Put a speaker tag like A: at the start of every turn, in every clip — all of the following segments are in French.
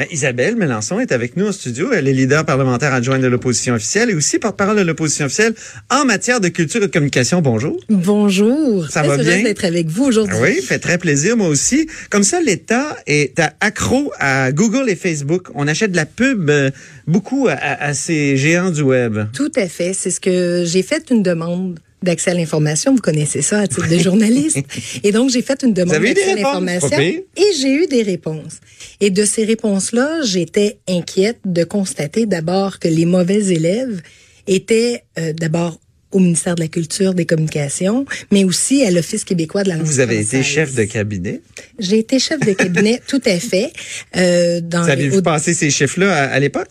A: Ben, Isabelle Melançon est avec nous en studio. Elle est leader parlementaire adjointe de l'opposition officielle et aussi porte-parole de l'opposition officielle en matière de culture et de communication. Bonjour.
B: Bonjour.
A: Ça va bien?
B: d'être avec vous aujourd'hui.
A: Oui, fait très plaisir, moi aussi. Comme ça, l'État est accro à Google et Facebook. On achète de la pub euh, beaucoup à ces géants du web.
B: Tout à fait. C'est ce que j'ai fait une demande d'accès à l'information. Vous connaissez ça à titre de journaliste. Et donc, j'ai fait une demande d'accès à l'information. Et j'ai eu des réponses. Et de ces réponses-là, j'étais inquiète de constater d'abord que les mauvais élèves étaient euh, d'abord au ministère de la Culture, des Communications, mais aussi à l'Office québécois de la langue
A: Vous avez été chef de cabinet.
B: J'ai été chef de cabinet, tout à fait. Euh, dans
A: Saviez-vous
B: au-
A: passer ces chiffres-là à, à l'époque?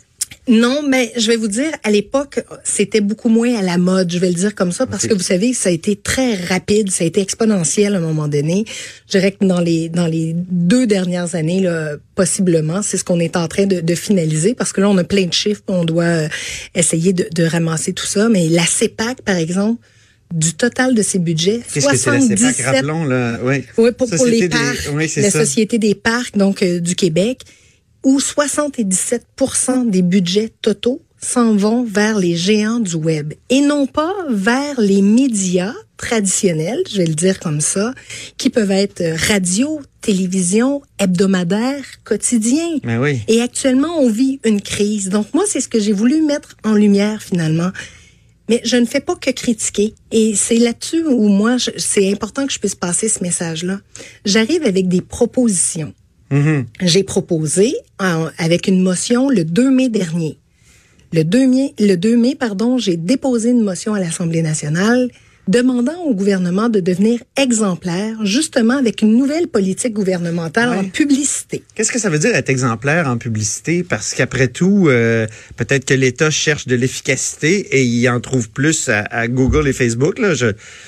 B: Non, mais je vais vous dire, à l'époque, c'était beaucoup moins à la mode, je vais le dire comme ça, parce que vous savez, ça a été très rapide, ça a été exponentiel à un moment donné. Je dirais que dans les dans les deux dernières années, là, possiblement, c'est ce qu'on est en train de, de finaliser, parce que là, on a plein de chiffres, on doit euh, essayer de, de ramasser tout ça. Mais la CEPAC, par exemple, du total de ses budgets,
A: Qu'est-ce que c'est la CEPAC?
B: 77
A: Rappelons, là. Oui,
B: pour, les
A: des-
B: parcs,
A: oui,
B: la
A: ça.
B: Société des parcs donc euh, du Québec, où 77% des budgets totaux s'en vont vers les géants du web et non pas vers les médias traditionnels, je vais le dire comme ça, qui peuvent être radio, télévision, hebdomadaire, quotidien.
A: Ben oui.
B: Et actuellement, on vit une crise. Donc moi, c'est ce que j'ai voulu mettre en lumière finalement. Mais je ne fais pas que critiquer. Et c'est là-dessus où moi, c'est important que je puisse passer ce message-là. J'arrive avec des propositions.
A: Mhm.
B: J'ai proposé avec une motion le 2 mai dernier. Le 2 mai, le 2 mai pardon, j'ai déposé une motion à l'Assemblée nationale demandant au gouvernement de devenir exemplaire, justement avec une nouvelle politique gouvernementale en publicité.
A: Qu'est-ce que ça veut dire être exemplaire en publicité? Parce qu'après tout, euh, peut-être que l'État cherche de l'efficacité et il en trouve plus à, à Google et Facebook. Là. Je,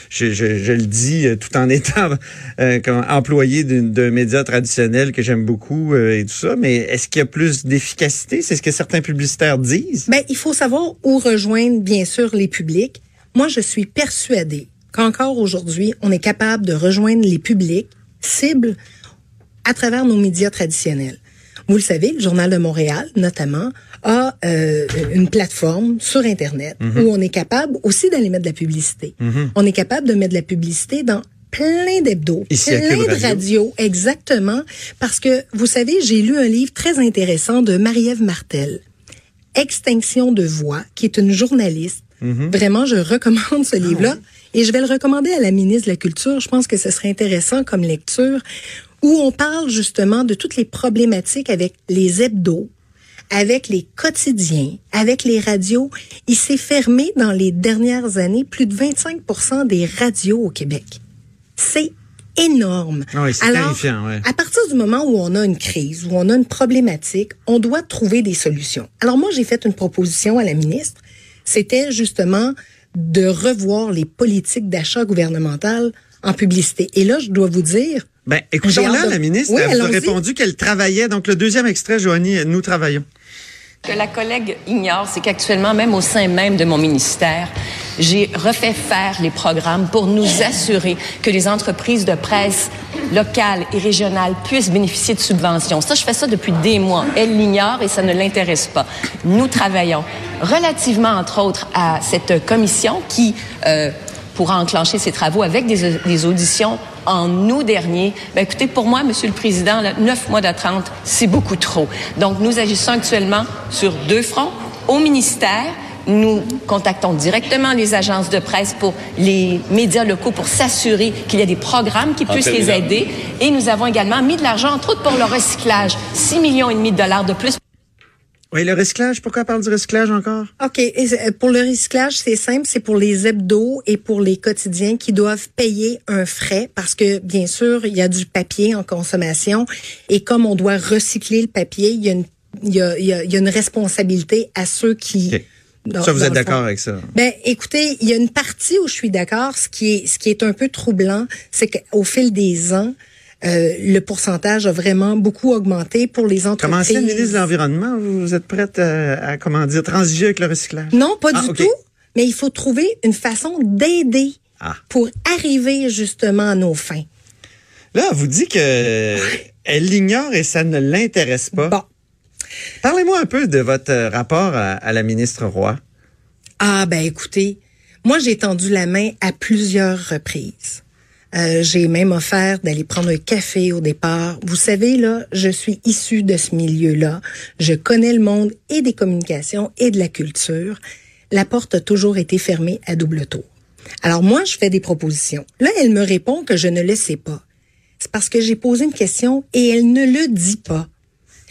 A: je, je, je le dis euh, tout en étant euh, comme employé d'une- d'un média traditionnel que j'aime beaucoup euh, et tout ça. Mais est-ce qu'il y a plus d'efficacité? C'est ce que certains publicitaires disent.
B: Ben, il faut savoir où rejoindre, bien sûr, les publics. Moi, je suis persuadée qu'encore aujourd'hui, on est capable de rejoindre les publics cibles à travers nos médias traditionnels. Vous le savez, le Journal de Montréal, notamment, a euh, une plateforme sur Internet où on est capable aussi d'aller mettre de la publicité. On est capable de mettre de la publicité dans plein d'hebdos, plein de
A: Radio.
B: radios, exactement, parce que, vous savez, j'ai lu un livre très intéressant de Marie-Ève Martel, Extinction de voix, qui est une journaliste. Vraiment, je recommande ce livre-là. Et je vais le recommander à la ministre de la Culture. Je pense que ce serait intéressant comme lecture, où on parle justement de toutes les problématiques avec les hebdos, avec les quotidiens, avec les radios. Il s'est fermé dans les dernières années plus de 25 des radios au Québec. C'est énorme.
A: Ah oui, c'est
B: Alors,
A: terrifiant, ouais.
B: à partir du moment où on a une crise, où on a une problématique, on doit trouver des solutions. Alors moi, j'ai fait une proposition à la ministre. C'était justement de revoir les politiques d'achat gouvernementales en publicité. Et là, je dois vous dire,
A: Ben, écoutons-la,
B: de-
A: la ministre.
B: Oui,
A: elle a répondu qu'elle travaillait. Donc, le deuxième extrait, Joanie, nous travaillons.
C: Que la collègue ignore, c'est qu'actuellement, même au sein même de mon ministère, j'ai refait faire les programmes pour nous assurer que les entreprises de presse locales et régionales puissent bénéficier de subventions. Ça, je fais ça depuis des mois. Elle l'ignore et ça ne l'intéresse pas. Nous travaillons relativement, entre autres, à cette commission qui euh, pourra enclencher ses travaux avec des, des auditions en août dernier. Ben, écoutez, pour moi, Monsieur le Président, là, neuf mois d'attente, c'est beaucoup trop. Donc, nous agissons actuellement sur deux fronts. Au ministère, Nous contactons directement les agences de presse pour les médias locaux pour s'assurer qu'il y a des programmes qui puissent les aider. Et nous avons également mis de l'argent, entre autres, pour le recyclage. 6 millions et demi de dollars de plus
A: oui, le recyclage, pourquoi parle du recyclage encore?
B: OK. Et pour le recyclage, c'est simple, c'est pour les hebdos et pour les quotidiens qui doivent payer un frais parce que, bien sûr, il y a du papier en consommation et comme on doit recycler le papier, il y a une, il y a, il y a, une responsabilité à ceux qui...
A: ça, vous êtes d'accord avec ça?
B: Ben, écoutez, il y a une partie où je suis d'accord. Ce qui est, ce qui est un peu troublant, c'est qu'au fil des ans, euh, le pourcentage a vraiment beaucoup augmenté pour les entreprises.
A: Comment le ministre de l'Environnement, vous êtes prête à, comment dire, transiger avec le recyclage?
B: Non, pas ah, du tout. Mais il faut trouver une façon d'aider ah. pour arriver justement à nos fins.
A: Là, vous dit que elle l'ignore et ça ne l'intéresse pas.
B: Bon.
A: Parlez-moi un peu de votre rapport à, à la ministre Roy.
B: Ah ben écoutez, moi j'ai tendu la main à plusieurs reprises. Euh, j'ai même offert d'aller prendre un café au départ. Vous savez, là, je suis issue de ce milieu-là. Je connais le monde et des communications et de la culture. La porte a toujours été fermée à double tour. Alors moi, je fais des propositions. Là, elle me répond que je ne le sais pas. C'est parce que j'ai posé une question et elle ne le dit pas.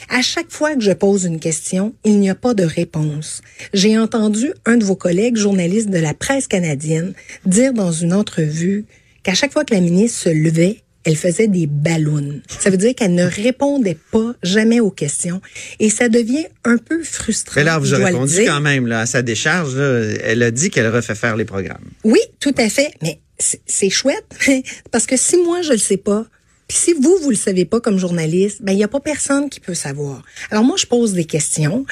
B: À chaque fois que je pose une question, il n'y a pas de réponse. J'ai entendu un de vos collègues journalistes de la presse canadienne dire dans une entrevue qu'à chaque fois que la ministre se levait, elle faisait des ballons. Ça veut dire qu'elle ne répondait pas jamais aux questions. Et ça devient un peu frustrant.
A: Mais là, vous avez répondu quand même là, à sa décharge. elle a dit qu'elle refait faire les programmes.
B: Oui, tout à fait. Mais c'est chouette. Parce que si moi, je le sais pas, puis si vous, vous le savez pas comme journaliste, ben il n'y a pas personne qui peut savoir. Alors moi, je pose des questions.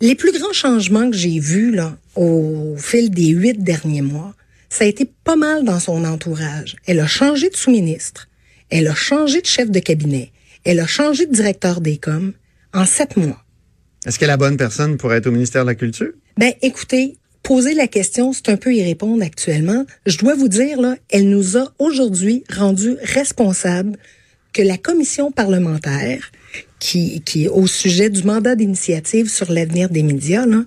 B: Les plus grands changements que j'ai vus là, au fil des huit derniers mois, ça a été pas mal dans son entourage. Elle a changé de sous-ministre, elle a changé de chef de cabinet, elle a changé de directeur des coms en sept mois.
A: Est-ce qu'elle est la bonne personne pour être au ministère de la Culture?
B: Ben, écoutez, poser la question, c'est un peu y répondre actuellement. Je dois vous dire, là, elle nous a aujourd'hui rendu responsables que la commission parlementaire, qui, qui est au sujet du mandat d'initiative sur l'avenir des médias, là,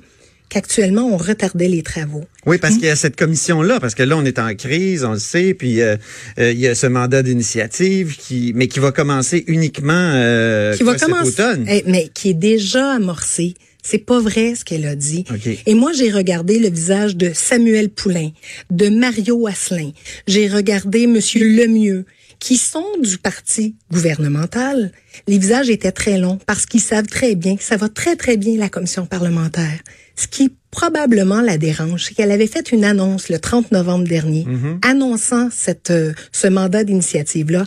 B: qu'actuellement, on retardait les travaux.
A: Oui, parce qu'il y a cette commission-là, parce que là, on est en crise, on le sait, puis euh, euh, il y a ce mandat d'initiative, qui, mais qui va commencer uniquement euh,
B: qui va commencer, automne. Eh, mais qui est déjà amorcé. C'est pas vrai ce qu'elle a dit. Et moi, j'ai regardé le visage de Samuel Poulain, de Mario Asselin. J'ai regardé Monsieur Lemieux, qui sont du parti gouvernemental. Les visages étaient très longs parce qu'ils savent très bien que ça va très, très bien la commission parlementaire. Ce qui probablement la dérange, c'est qu'elle avait fait une annonce le 30 novembre dernier, mhm. annonçant cette, euh, ce mandat d'initiative-là,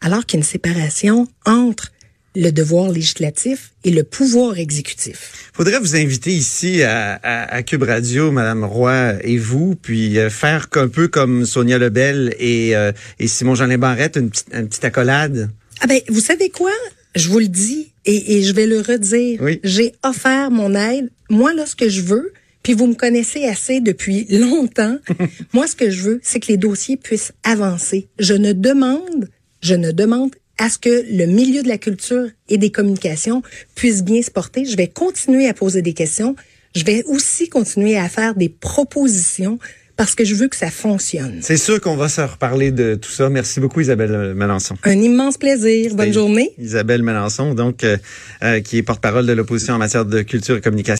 B: alors qu'il y a une séparation entre le devoir législatif et le pouvoir exécutif.
A: Faudrait vous inviter ici à, à, Cube Radio, Madame Roy et vous, puis euh, faire un peu comme Sonia Lebel et, euh, et Simon Jean Barrette, une petite, une petite accolade.
B: Ah ben, vous savez quoi? Je vous le dis et, et je vais le redire. J'ai offert mon aide. Moi, là, ce que je veux, puis vous me connaissez assez depuis longtemps. moi, ce que je veux, c'est que les dossiers puissent avancer. Je ne demande, je ne demande à ce que le milieu de la culture et des communications puisse bien se porter. Je vais continuer à poser des questions. Je vais aussi continuer à faire des propositions parce que je veux que ça fonctionne.
A: C'est sûr qu'on va se reparler de tout ça. Merci beaucoup, Isabelle Melançon.
B: Un immense plaisir. Bonne journée.
A: Isabelle Melançon, donc, euh, euh, qui est porte-parole de l'opposition en matière de culture et communication.